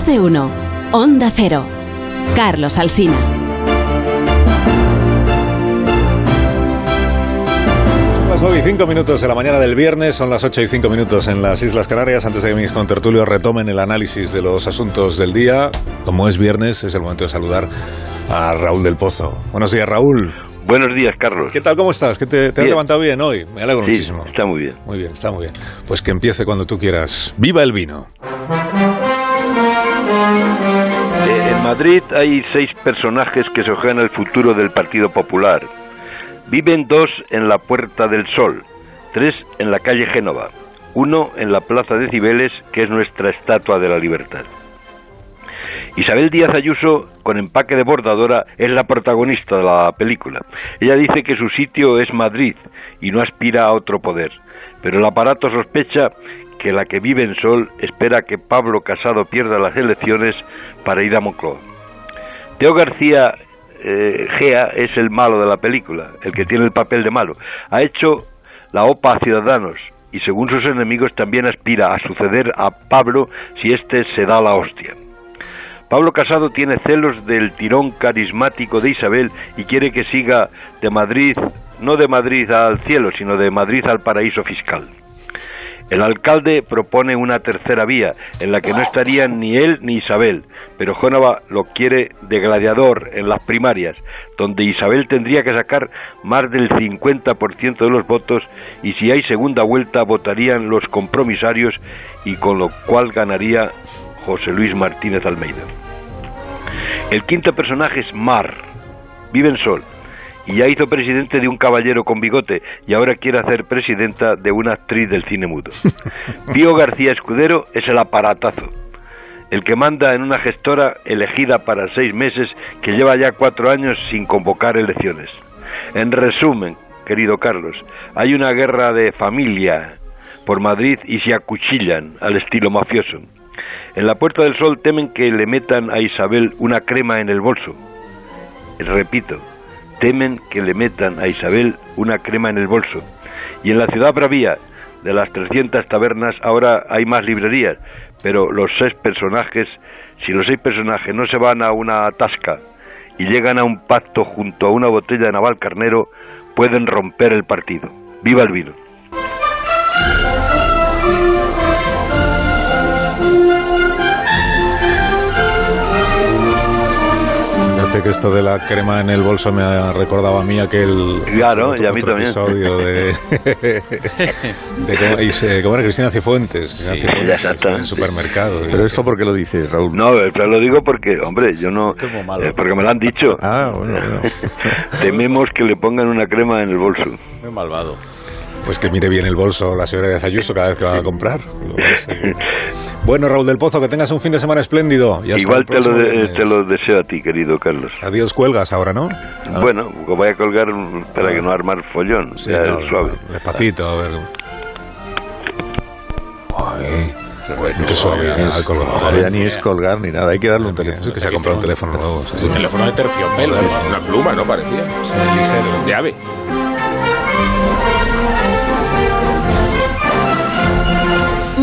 de uno. Onda Cero. Carlos Alsina. Son las 9 y 5 minutos de la mañana del viernes, son las 8 y 5 minutos en las Islas Canarias. Antes de que mis contertulios retomen el análisis de los asuntos del día, como es viernes, es el momento de saludar a Raúl del Pozo. Buenos días, Raúl. Buenos días, Carlos. ¿Qué tal? ¿Cómo estás? ¿Que te, te has levantado bien hoy? Me alegro Sí, muchísimo. está muy bien. Muy bien, está muy bien. Pues que empiece cuando tú quieras. ¡Viva el vino! Madrid hay seis personajes que se juegan el futuro del Partido Popular. Viven dos en la Puerta del Sol, tres en la calle Génova, uno en la Plaza de Cibeles, que es nuestra estatua de la libertad. Isabel Díaz Ayuso, con empaque de bordadora, es la protagonista de la película. Ella dice que su sitio es Madrid y no aspira a otro poder, pero el aparato sospecha que la que vive en Sol espera que Pablo Casado pierda las elecciones para ir a Moncloa. Teo García eh, Gea es el malo de la película, el que tiene el papel de malo. Ha hecho la OPA a Ciudadanos y según sus enemigos también aspira a suceder a Pablo si éste se da la hostia. Pablo Casado tiene celos del tirón carismático de Isabel y quiere que siga de Madrid, no de Madrid al cielo, sino de Madrid al paraíso fiscal. El alcalde propone una tercera vía, en la que no estarían ni él ni Isabel, pero Jónova lo quiere de gladiador en las primarias, donde Isabel tendría que sacar más del 50% de los votos y si hay segunda vuelta votarían los compromisarios y con lo cual ganaría José Luis Martínez Almeida. El quinto personaje es Mar, vive en Sol y ya hizo presidente de un caballero con bigote y ahora quiere hacer presidenta de una actriz del cine mudo. Pío García Escudero es el aparatazo, el que manda en una gestora elegida para seis meses que lleva ya cuatro años sin convocar elecciones. En resumen, querido Carlos, hay una guerra de familia por Madrid y se acuchillan al estilo mafioso. En la Puerta del Sol temen que le metan a Isabel una crema en el bolso. Repito, temen que le metan a Isabel una crema en el bolso. Y en la ciudad bravía, de las 300 tabernas, ahora hay más librerías, pero los seis personajes, si los seis personajes no se van a una tasca y llegan a un pacto junto a una botella de Naval Carnero, pueden romper el partido. ¡Viva el vino! Fíjate que esto de la crema en el bolso me ha recordado a mí aquel Claro, otro- y a mí otro también. episodio de, de cómo, y se- cómo era Cristina Cifuentes, Cristina Sí, Cifuentes exacto. en el supermercado. Pero esto por qué lo dices, Raúl. No, pero lo digo porque, hombre, yo no... Muy malo. eh, porque me lo han dicho. Ah, bueno, bueno. Tememos que le pongan una crema en el bolso. Muy malvado. Pues que mire bien el bolso la señora de Ayuso cada vez que va a comprar. Bueno, Raúl del Pozo, que tengas un fin de semana espléndido. Y Igual te lo, de- te lo deseo a ti, querido Carlos. Adiós, cuelgas ahora, ¿no? Ah, Bueno, voy a colgar para que no armar follón. sí, ya, no, suave. no, despacito, a ver. Ay, Bueno, es-. Esto ya ni es colgar ni nada, hay que darle un Es teléfono. que se ha comprado un teléfono nuevo. sí. Un teléfono de terciopelo, ¿no? una pluma, ¿no? Parecía. De ave.